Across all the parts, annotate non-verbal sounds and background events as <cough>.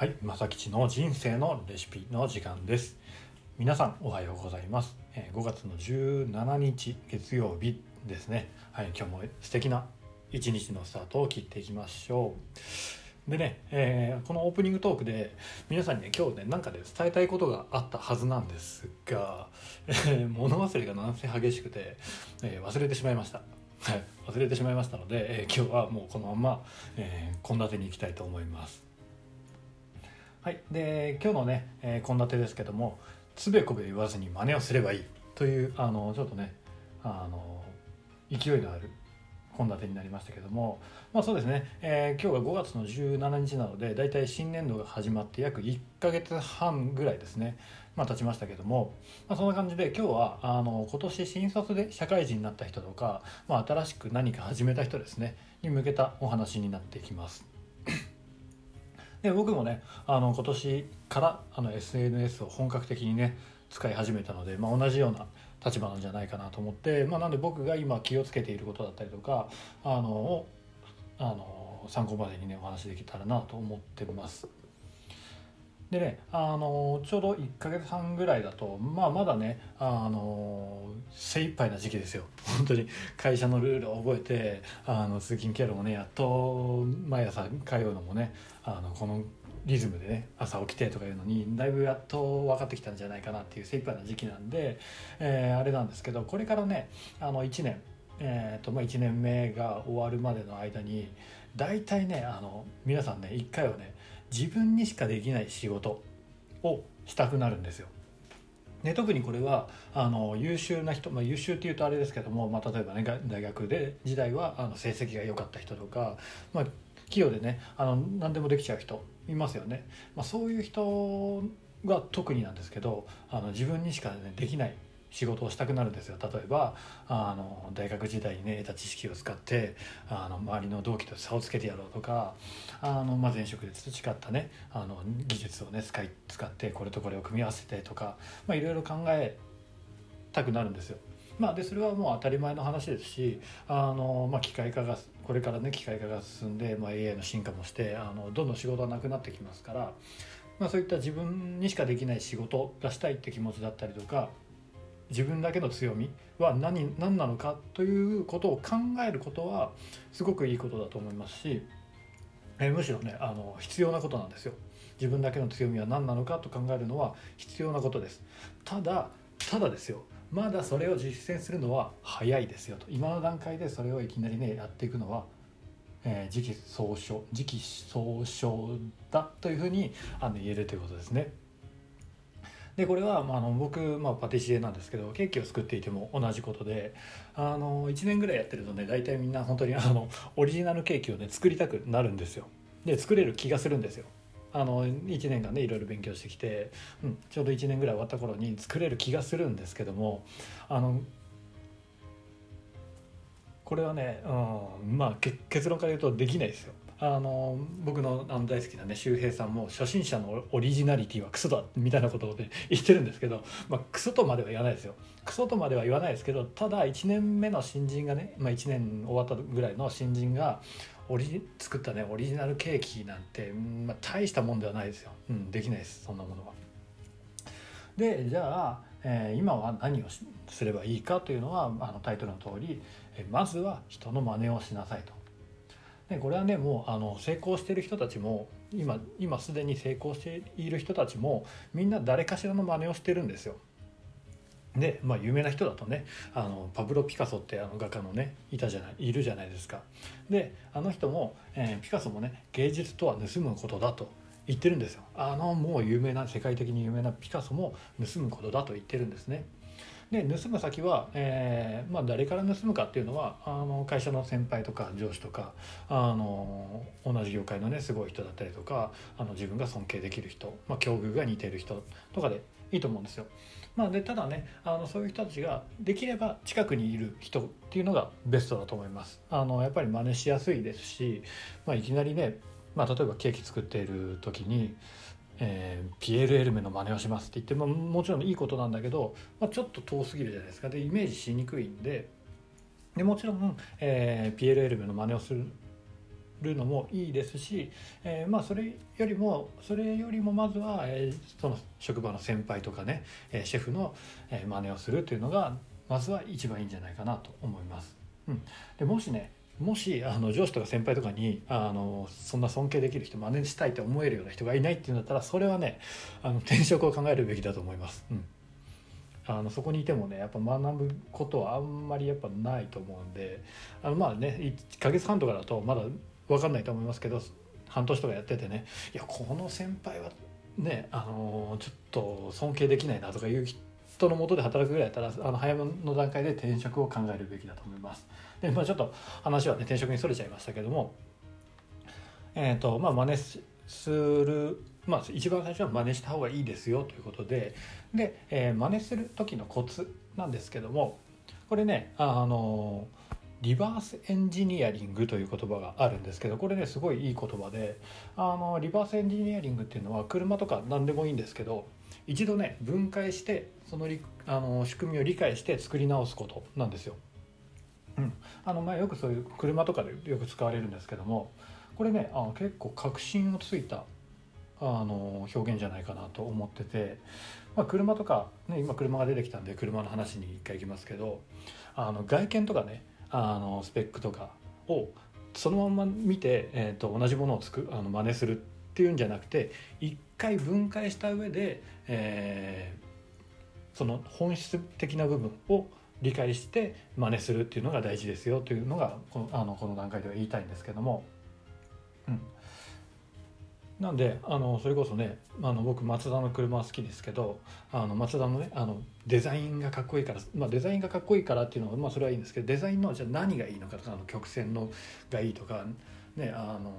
はい、正吉の人生のレシピの時間です。皆さんおはようございます。えー5月の17日月曜日ですね。はい、今日も素敵な一日のスタートを切っていきましょう。でね、えーこのオープニングトークで皆さんにね今日ね何かで伝えたいことがあったはずなんですが、えー物忘れがなんせ激しくて、えー忘れてしまいました。はい、忘れてしまいましたので、えー今日はもうこのままえー献立に行きたいと思います。はい、で今日のねえー献立、ですけどもつべこべ言わずに真似をすればいい。というあのちょっとねあの勢いのある献立になりましたけどもまあそうですね、えー今日が5月の17日なのでだいたい新年度が始まって約1ヶ月半ぐらいですねまあ経ちましたけども、まあ、そんな感じで今日はあの今年新卒で社会人になった人とか、まあ、新しく何か始めた人ですねに向けたお話になっていきます。で僕もねあの今年からあの SNS を本格的にね使い始めたので、まあ、同じような立場なんじゃないかなと思って、まあ、なんで僕が今気をつけていることだったりとかあのをあの参考までにねお話できたらなと思ってます。でねあのちょうど1ヶ月半ぐらいだと、まあ、まだねあの精一杯な時期ですよ。<laughs> 本当に。会社のルールを覚えてあの通勤経路もねやっと毎朝通うのもねあのこのリズムでね朝起きてとかいうのにだいぶやっと分かってきたんじゃないかなっていう精一杯な時期なんで、えーあれなんですけどこれからねあの1年、えーとまあ、1年目が終わるまでの間に大体ねあの皆さんね1回はね自分にしかできない仕事をしたくなるんですよ。で特にこれはあの優秀な人、まあ、優秀っていうとあれですけども、まあ、例えばね大学で時代はあの成績が良かった人とか、まあ、企業でねあの何でもできちゃう人いますよね、まあ、そういう人が特になんですけどあの自分にしか、ね、できない仕事をしたくなるんですよ例えばあの大学時代にね得た知識を使ってあの周りの同期と差をつけてやろうとかあの、まあ、前職で培ったねあの技術をね使い使ってこれとこれを組み合わせてとか、まあ、いろいろ考えたくなるんですよ。まあ、でそれはもう当たり前の話ですしあの、まあ、機械化がこれからね機械化が進んで、まあ、AI の進化もしてあのどんどん仕事がなくなってきますから、まあ、そういった自分にしかできない仕事がしたいって気持ちだったりとか自分だけの強みは何何なのかということを考えることはすごくいいことだと思いますし、えむしろねあの必要なことなんですよ。自分だけの強みは何なのかと考えるのは必要なことです。ただただですよまだそれを実践するのは早いですよと今の段階でそれをいきなりねやっていくのは、えー時期尚早時期尚早だというふうにあの言えるということですね。でこれは、まあ、あの僕、まあ、パティシエなんですけどケーキを作っていても同じことであの1年ぐらいやってるとね大体みんな本当にあのオリジナルケーキをね作りたくなるんですよ。で作れる気がするんですよ。あの1年間ねいろいろ勉強してきて、うん、ちょうど1年ぐらい終わった頃に作れる気がするんですけどもあのこれはね、うん、まあ結論から言うとできないですよ。あの僕のあの大好きなね周平さんも初心者のオリジナリティはクソだみたいなことをね <laughs> 言ってるんですけど、まあ、クソとまでは言わないですよクソとまでは言わないですけどただ1年目の新人がね、まあ、1年終わったぐらいの新人がオリ作ったねオリジナルケーキなんて、まあ、大したもんではないですよ、うん、できないですそんなものは。でじゃあ、えー今は何をすればいいかというのはあのタイトルの通り、えまずは人の真似をしなさいと。でこれはねもうあの成功してる人たちも今今すでに成功している人たちもみんな誰かしらの真似をしてるんですよ。で、まあ、有名な人だとねあのパブロ・ピカソってあの画家のねいたじゃないいるじゃないですか。であの人も、えーピカソもね芸術とは盗むことだと言ってるんですよ。あのもう有名な世界的に有名なピカソも盗むことだと言ってるんですね。で盗む先は、えーまあ、誰から盗むかっていうのはあの会社の先輩とか上司とかあの同じ業界のねすごい人だったりとかあの自分が尊敬できる人、まあ、境遇が似てる人とかでいいと思うんですよ。まあ、でただねあのそういう人たちができれば近くにいる人っていうのがベストだと思います。あのやっぱり真似しやすいですし、まあ、いきなりね、まあ、例えばケーキ作っている時にえーピエール・エルメの真似をしますって言ってももちろんいいことなんだけど、まあ、ちょっと遠すぎるじゃないですか。でイメージしにくいんで。でもちろん、えーピエール・エルメの真似をするるのもいいですし、えー、まあそれよりもそれよりもまずは、えー、その職場の先輩とかね、えー、シェフの、えー、真似をするというのがまずは一番いいんじゃないかなと思います。うん、でもしねもしあの上司とか先輩とかにあのそんな尊敬できる人真似したいって思えるような人がいないっていうんだったらそれはねあの <laughs> 転職を考えるべきだと思います。うんあのそこにいてもねやっぱ学ぶことはあんまりやっぱないと思うんであのまあね1ヶ月半とかだとまだ分かんないと思いますけど半年とかやっててねいやこの先輩はねあのちょっと尊敬できないなとかいう人のもとで働くぐらいやったらあの早めの段階で転職を考えるべきだと思います。でまあ、ちょっと話はね転職にそれちゃいましたけどもえ、ー、とまあ真似するまあ、一番最初は真似した方がいいですよということでで、えー、真似する時のコツなんですけどもこれねあのリバースエンジニアリングという言葉があるんですけどこれねすごいいい言葉であのリバースエンジニアリングっていうのは車とか何でもいいんですけど一度ね分解してそのあの仕組みを理解して作り直すことなんですよ。うん、あのまあよくそういう車とかでよく使われるんですけどもこれねあの結構確信をついたあの表現じゃないかなと思ってて、まあ、車とか、ね、今車が出てきたんで車の話に一回行きますけどあの外見とかねあのスペックとかをそのまま見て、えーと、同じものをつくあの真似するっていうんじゃなくて一回分解した上で、えー、その本質的な部分を理解して真似するっていうのが大事ですよというのがこのあのこの段階では言いたいんですけども。うんなんであのそれこそねあの僕マツダの車好きですけどあのマツダのねあのデザインがかっこいいから、まあ、デザインがかっこいいからっていうのは、まあ、それはいいんですけどデザインのじゃあ何がいいのかとかあの曲線のがいいとかねあの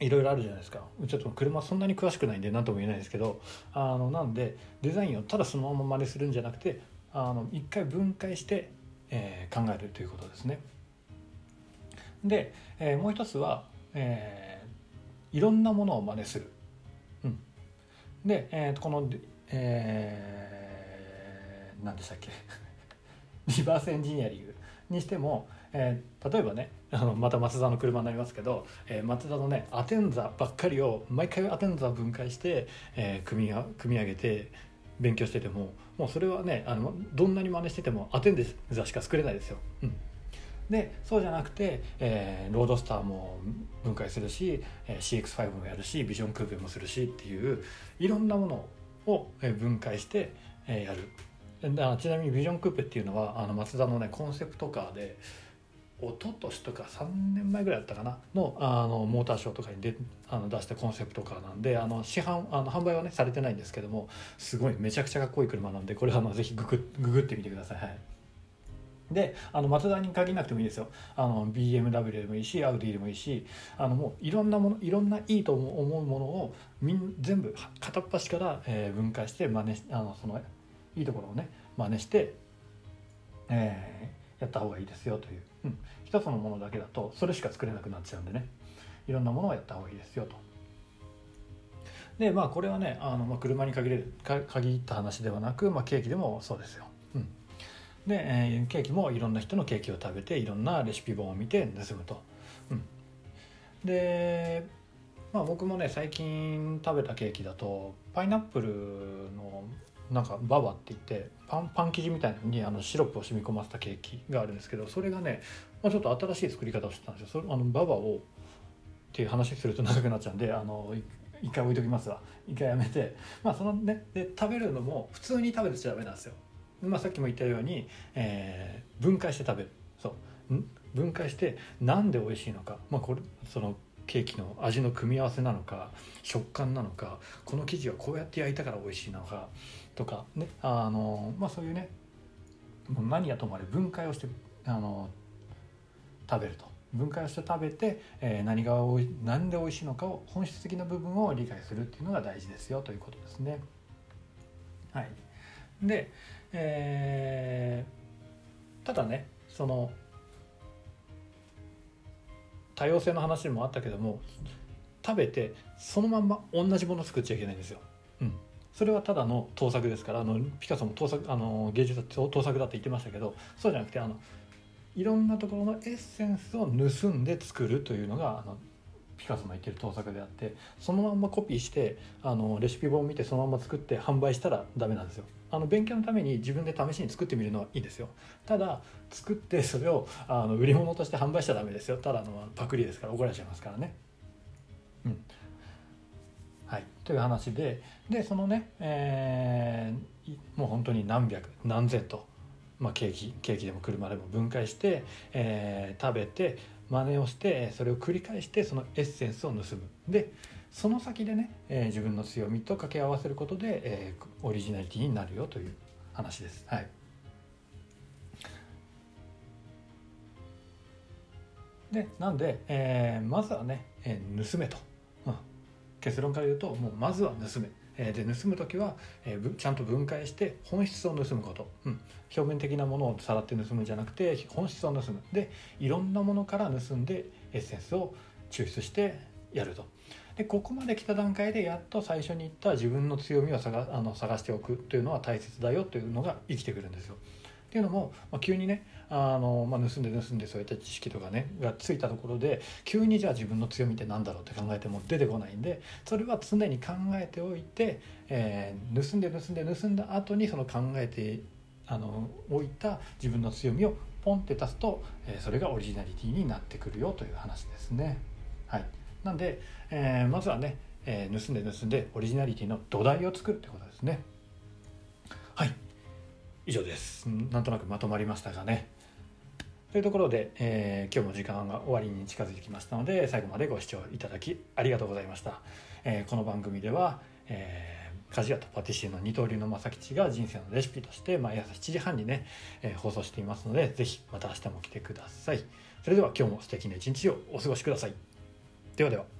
いろいろあるじゃないですかちょっと車そんなに詳しくないんで何とも言えないですけどあのなんでデザインをただそのまま真似するんじゃなくてあの一回分解して、えー、考えるということですね。で、えー、もう一つは、えーいろんなものを真似する。うん、で、えー、この、えー、何でしたっけ <laughs> リバースエンジニアリングにしても、えー、例えばねあのまた松田の車になりますけど、えー、松田のねアテンザばっかりを毎回アテンザ分解して、えー、組み組み上げて勉強しててももうそれはねあのどんなに真似しててもアテンザしか作れないですよ。うんでそうじゃなくて、えー、ロードスターも分解するし、えー、CX5 もやるしビジョンクーペもするしっていういろんなものを分解して、えー、やるちなみにビジョンクーペっていうのはあの松田のねコンセプトカーで一昨年とか3年前ぐらいだったかなのあのモーターショーとかにであの出したコンセプトカーなんであの市販あの販売はねされてないんですけどもすごいめちゃくちゃかっこいい車なんでこれあのぜひググググってみてください。はい。であのマツダに限らなくてもいいですよ。あの BMW でもいいしアウディでもいいしあのもういろんなものいろんないいと思うものをみん全部片っ端から、えー、分解して真似あのそのいいところをね真似して、えー、やった方がいいですよという、うん、一つのものだけだとそれしか作れなくなっちゃうんでねいろんなものをやった方がいいですよと。でまあこれはねあの、まあ、車に限る限った話ではなく、まあ、ケーキでもそうですよ。うんで、えー、ケーキもいろんな人のケーキを食べていろんなレシピ本を見て盗むと。うん、でまあ僕もね最近食べたケーキだとパイナップルのなんかババって言ってパンパン生地みたいにあのシロップを染み込ませたケーキがあるんですけどそれがね、まあ、ちょっと新しい作り方をしてたんですよ。それあのババをっていう話すると長くなっちゃうんであの一回置いときますわ。一回やめて。まあそのねで食べるのも普通に食べてちゃダメなんですよ。まあ、さっきも言ったように、えー、分解して食べる。そう。分解してなんで美味しいのか、まあ、これそのケーキの味の組み合わせなのか食感なのかこの生地はこうやって焼いたから美味しいのか。とかねあの、まあ、そういうねもう何やともあれ分解をしてあの食べると分解をして食べて、えー、何がおい何で美味しいのかを本質的な部分を理解するっていうのが大事ですよということですね。はい、でえー、ただねその多様性の話もあったけども食べてそのまんま同じもの作っちゃいけないんですよ。うん、それはただの盗作ですからあのピカソも盗作あの芸術だって盗作だって言ってましたけどそうじゃなくてあのいろんなところのエッセンスを盗んで作るというのがあのピカソの言ってる盗作であってそのまんまコピーしてあのレシピ本を見てそのまま作って販売したらダメなんですよ。あの勉強のために自分で試しに作ってみるのはいいですよ。ただ作ってそれをあの売り物として販売しちゃダメですよ。ただのパクリですから怒られちゃいますからね。うん。はいという話ででそのね、えー、もう本当に何百何千とまあ、ケーキケーキでも車でも分解して、えー、食べて真似をしてそれを繰り返してそのエッセンスを盗む。でその先でね、えー、自分の強みと掛け合わせることで、えー、オリジナリティになるよという話です。はい。でなんで、えー、まずはね、えー、盗めと、うん、結論から言うともうまずは盗めえで盗む時は、えー、ちゃんと分解して本質を盗むこと、うん、表面的なものをさらって盗むんじゃなくて本質を盗むでいろんなものから盗んでエッセンスを抽出してやると。でここまで来た段階でやっと最初に言った自分の強みを探あの探しておくというのは大切だよというのが生きてくるんですよ。っていうのも、まあ、急にねあの、まあ、盗んで盗んでそういった知識とかねがついたところで急にじゃあ自分の強みって何だろうって考えても出てこないんでそれは常に考えておいて、えー、盗んで盗んで盗んだ後にその考えてあの置いた自分の強みをポンって足すと、えー、それがオリジナリティになってくるよという話ですね。はい、なんで、えー、まずはね、えー、盗んで盗んでオリジナリティの土台を作るってことですね。はい以上です。なんとなくまとまりましたがね。というところで、えー、今日も時間が終わりに近づいてきましたので最後までご視聴いただきありがとうございました、えー、この番組では、えー、鍛冶屋とパティシエの二刀流の正吉が人生のレシピとして毎朝7時半にね、えー、放送していますので是非また明日も来てください。それでは今日も素敵な一日をお過ごしください。ではでは。